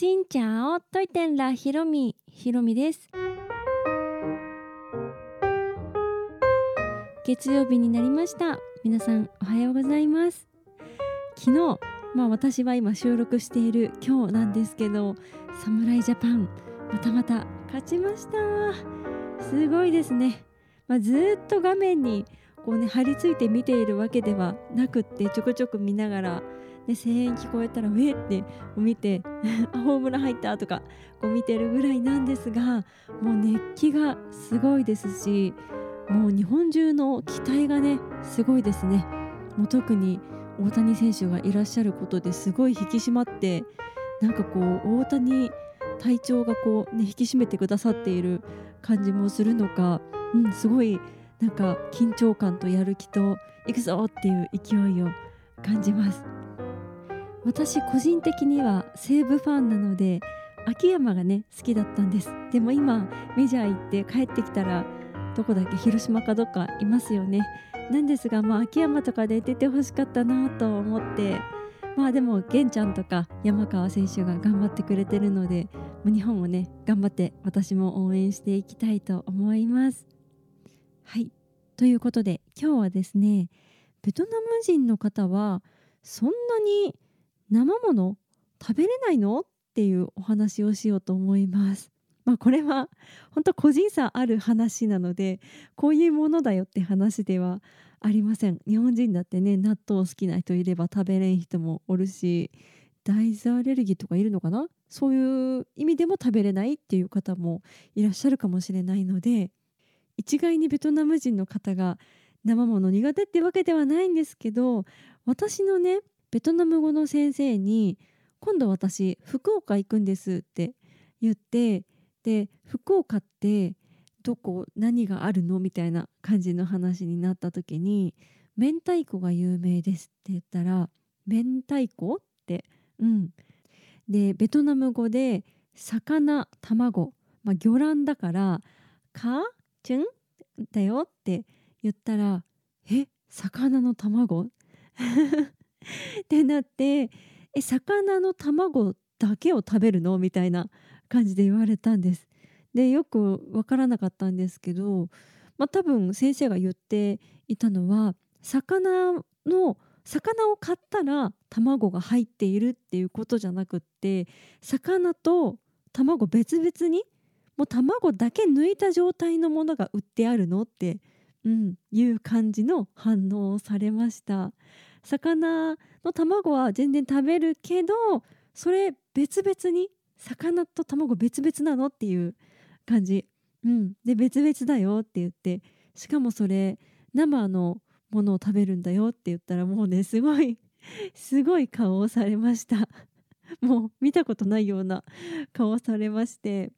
しんちゃおといてんらひろみ。ひろみです。月曜日になりました。皆さんおはようございます。昨日まあ私は今収録している今日なんですけど侍ジャパンまたまた勝ちました。すごいですね、まあ、ずっと画面にこうね張り付いて見ているわけではなくってちょくちょく見ながらで声援聞こえたら「えっ?」って見て 「ホームラン入った」とかこう見てるぐらいなんですがもう熱気がすごいですしもう日本中の期待がねすごいですね。もう特に大谷選手がいらっしゃることですごい引き締まってなんかこう大谷体調がこうね引き締めてくださっている感じもするのか、うん、すごいなんか緊張感とやる気と行くぞっていう勢いを感じます。私個人的には西武ファンなので秋山がね好きだったんです。でも今メジャー行って帰ってきたらどこだっけ広島かどっかいますよね。なんですがまあ秋山とかで出てほしかったなと思ってまあでも玄ちゃんとか山川選手が頑張ってくれてるので日本もね頑張って私も応援していきたいと思います。はい。ということで今日はですねベトナム人の方はそんなに生もの食べれないの？っていうお話をしようと思います。まあ、これは本当個人差ある話なのでこういうものだよって話ではありません。日本人だってね納豆好きな人いれば食べれん人もおるし大豆アレルギーとかいるのかな？そういう意味でも食べれないっていう方もいらっしゃるかもしれないので一概にベトナム人の方が生もの苦手ってわけではないんですけど私のねベトナム語の先生に「今度私福岡行くんです」って言ってで福岡ってどこ何があるの？みたいな感じの話になった時に「明太子が有名です」って言ったら「明太子?」って。うん。でベトナム語で魚卵まあ魚卵だから「かチュンだよ」って言ったら「え？魚の卵？ってなってえ魚の卵だけを食べるの？みたいな感じで言われたんです。でよく分からなかったんですけど、まあ、多分先生が言っていたのは魚の魚を買ったら卵が入っているっていうことじゃなくって魚と卵別々にもう卵だけ抜いた状態のものが売ってあるの？って、うん、いう感じの反応をされました。魚の卵は全然食べるけどそれ別々に魚と卵別々なのっていう感じ、うん、で別々だよって言ってしかもそれ生のものを食べるんだよって言ったらもうねすごい すごい顔をされました。もう見たことないような顔をされまして。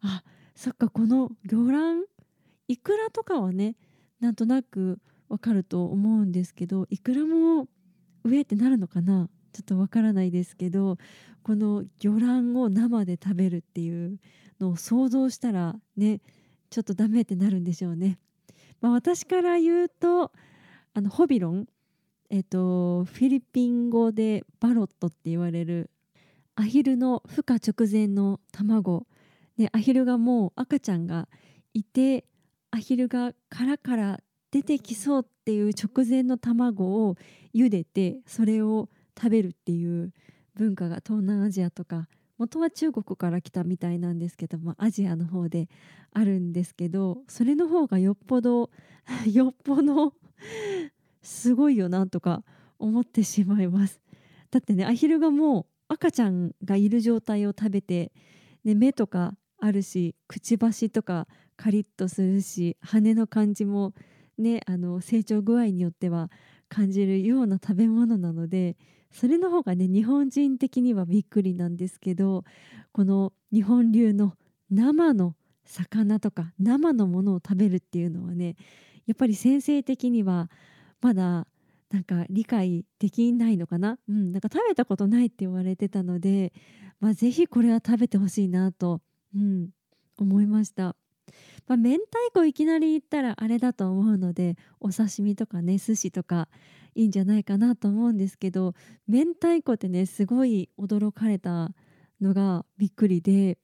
あそっかこの魚卵イクラとかはねなんとなくわかると思うんですけどいくらも上ってなるのかな？ちょっとわからないですけどこの魚卵を生で食べるっていうのを想像したらねちょっとダメってなるんでしょうね。まあ、私から言うとあのホビロン、えーと、フィリピン語でバロットって言われるアヒルの孵化直前の卵でアヒルがもう赤ちゃんがいてアヒルが殻から出てきそうっていう直前の卵を茹でてそれを食べるっていう文化が東南アジアとか元は中国から来たみたいなんですけどもアジアの方であるんですけどそれの方がよっぽど よっぽど すごいよなとか思ってしまいます。だってねアヒルがもう赤ちゃんがいる状態を食べて、ね、目とかあるしくちばしとかカリッとするし羽の感じもね、あの成長具合によっては感じるような食べ物なのでそれの方がね日本人的にはびっくりなんですけどこの日本流の生の魚とか生のものを食べるっていうのはねやっぱり先生的にはまだなんか理解できないのかな,、うん、なんか食べたことないって言われてたので、まあ、ぜひこれは食べてほしいなと、うん、思いました。まあ、明太子いきなり言ったらあれだと思うのでお刺身とかね寿司とかいいんじゃないかなと思うんですけど明太子ってねすごい驚かれたのがびっくりで。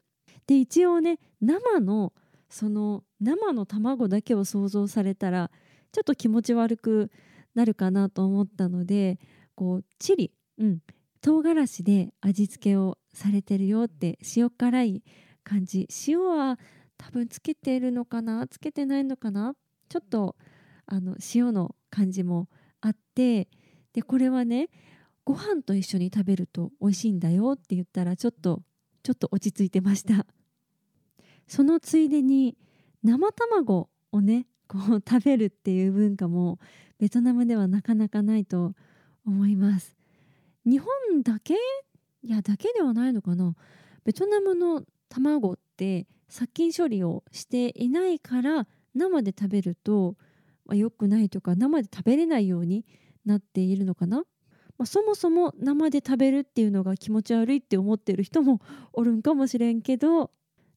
で一応ね生のその生の卵だけを想像されたらちょっと気持ち悪くなるかなと思ったのでこうチリ、うん、唐辛子で味付けをされてるよって塩辛い感じ。塩は多分つけてるのかな？つけてないのかな？ちょっとあの塩の感じもあってでこれはねご飯と一緒に食べると美味しいんだよって言ったらちょっとちょっと落ち着いてました。そのついでに生卵をねこう食べるっていう文化もベトナムではなかなかないと思います。日本だけ？いやだけではないのかな？ベトナムの卵って殺菌処理をしていないから生で食べると、まあ、良くないとか生で食べれないようになっているのかな、まあ、そもそも生で食べるっていうのが気持ち悪いって思ってる人も おるんかもしれんけど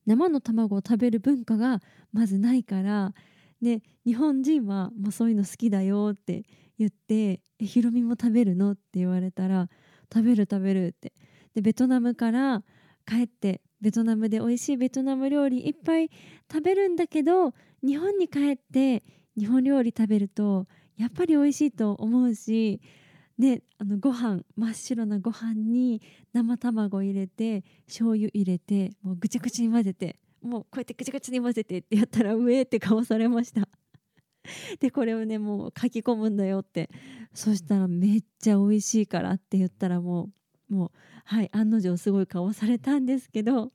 生の卵を食べる文化がまずないからで日本人はもうそういうの好きだよって言って「えひろみも食べるの?」って言われたら「食べる食べる」ってでベトナムから帰ってベトナムで美味しいベトナム料理いっぱい食べるんだけど日本に帰って日本料理食べるとやっぱり美味しいと思うしであのご飯真っ白なご飯に生卵入れて醤油入れてもうぐちゃぐちゃに混ぜてもうこうやってぐちゃぐちゃに混ぜてってやったら上って顔されました。でこれをねもう書き込むんだよって。そしたらめっちゃ美味しいからって言ったらもうもうはい案の定すごい顔されたんですけど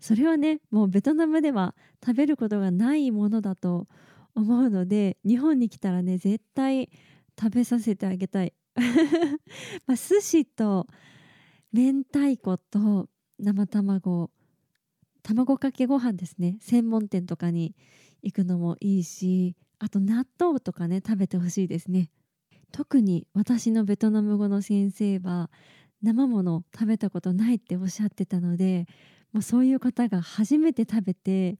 それはねもうベトナムでは食べることがないものだと思うので日本に来たらね絶対食べさせてあげたい。まあ寿司と明太子と生卵卵かけご飯ですね。専門店とかに行くのもいいしあと納豆とかね食べてほしいですね。特に私のベトナム語の先生は生もの食べたことないっておっしゃってたのでもうそういう方が初めて食べて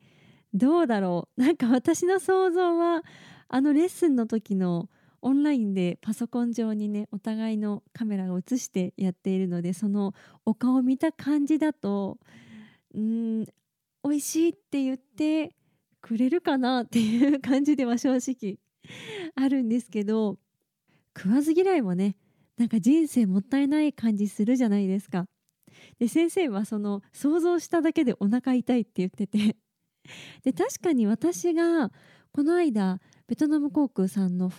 どうだろう？なんか私の想像はあのレッスンの時のオンラインでパソコン上にねお互いのカメラを映してやっているのでそのお顔を見た感じだとうん美味しいって言ってくれるかなっていう感じでは正直あるんですけど食わず嫌いもねなんか人生もったいない感じするじゃないですか。で先生はその想像しただけでお腹痛いって言ってて。で確かに私がこの間ベトナム航空さんの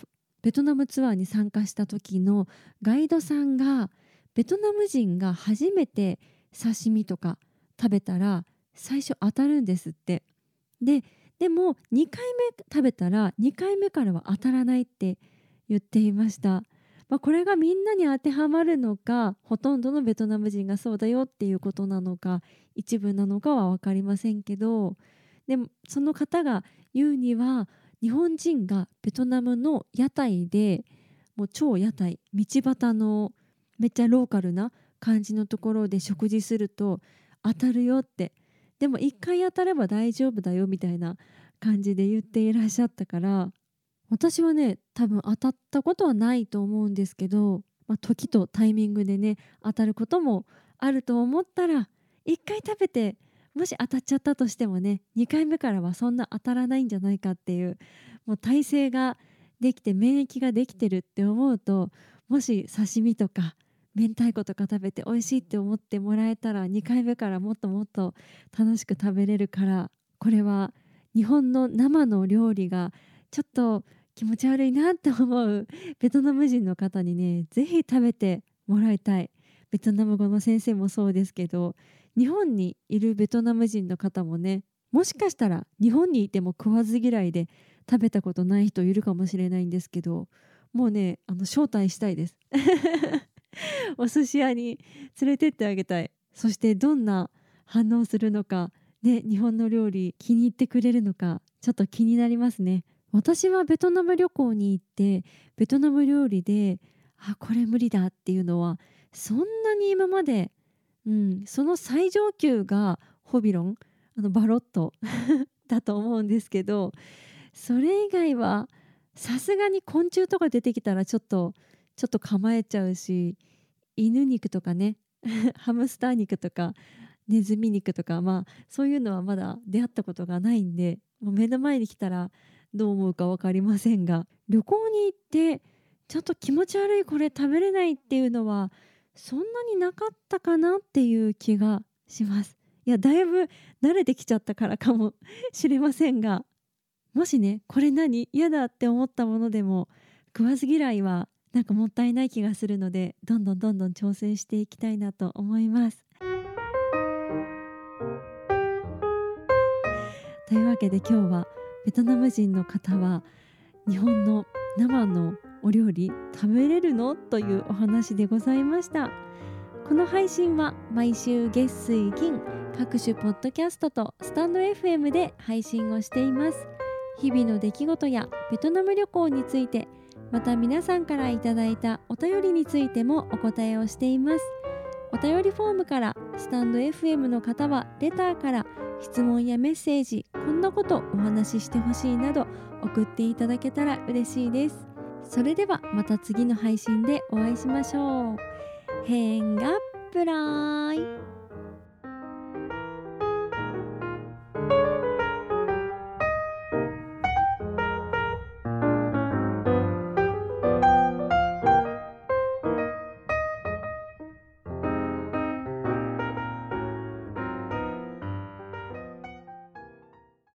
ベトナムツアーに参加した時のガイドさんがベトナム人が初めて刺身とか食べたら最初当たるんですって。ででも2回目食べたら2回目からは当たらないって言っていました、まあ、これがみんなに当てはまるのかほとんどのベトナム人がそうだよっていうことなのか一部なのかは分かりませんけどでもその方が言うには日本人がベトナムの屋台でもう超屋台道端のめっちゃローカルな感じのところで食事すると当たるよって。でも1回当たれば大丈夫だよみたいな感じで言っていらっしゃったから私はね多分当たったことはないと思うんですけど、まあ、時とタイミングでね当たることもあると思ったら1回食べてもし当たっちゃったとしてもね2回目からはそんな当たらないんじゃないかっていうもう体勢ができて免疫ができてるって思うともし刺身とか明太子とか食べて美味しいって思ってもらえたら2回目からもっともっと楽しく食べれるからこれは日本の生の料理がちょっと気持ち悪いなって思うベトナム人の方にね是非食べてもらいたい。ベトナム語の先生もそうですけど日本にいるベトナム人の方もねもしかしたら日本にいても食わず嫌いで食べたことない人いるかもしれないんですけどもうねあの招待したいです。お寿司屋に連れてってあげたい。そしてどんな反応するのかね日本の料理気に入ってくれるのかちょっと気になりますね。私はベトナム旅行に行ってベトナム料理であこれ無理だっていうのはそんなに今まで、うん、その最上級がホビロンあのバロット だと思うんですけどそれ以外はさすがに昆虫とか出てきたらちょっとちょっと構えちゃうし犬肉とかね ハムスター肉とかネズミ肉とかまあそういうのはまだ出会ったことがないんでもう目の前に来たらどう思うか分かりませんが旅行に行ってちょっと気持ち悪いこれ食べれないっていうのはそんなになかったかなっていう気がします。いやだいぶ慣れてきちゃったからかも しれませんがもしねこれ何？嫌だって思ったものでも食わず嫌いはなんかもったいない気がするのでどんどんどんどん挑戦していきたいなと思います。というわけで今日はベトナム人の方は日本の生のお料理食べれるの？というお話でございました。この配信は毎週月水金各種ポッドキャストとスタンド FM で配信をしています。日々の出来事やベトナム旅行についてまた皆さんからいただいたお便りについてもお答えをしています。お便りフォームからスタンド FM の方はレターから質問やメッセージこんなことお話ししてほしいなど送っていただけたら嬉しいですそれではまた次の配信でお会いしましょう。変がプライ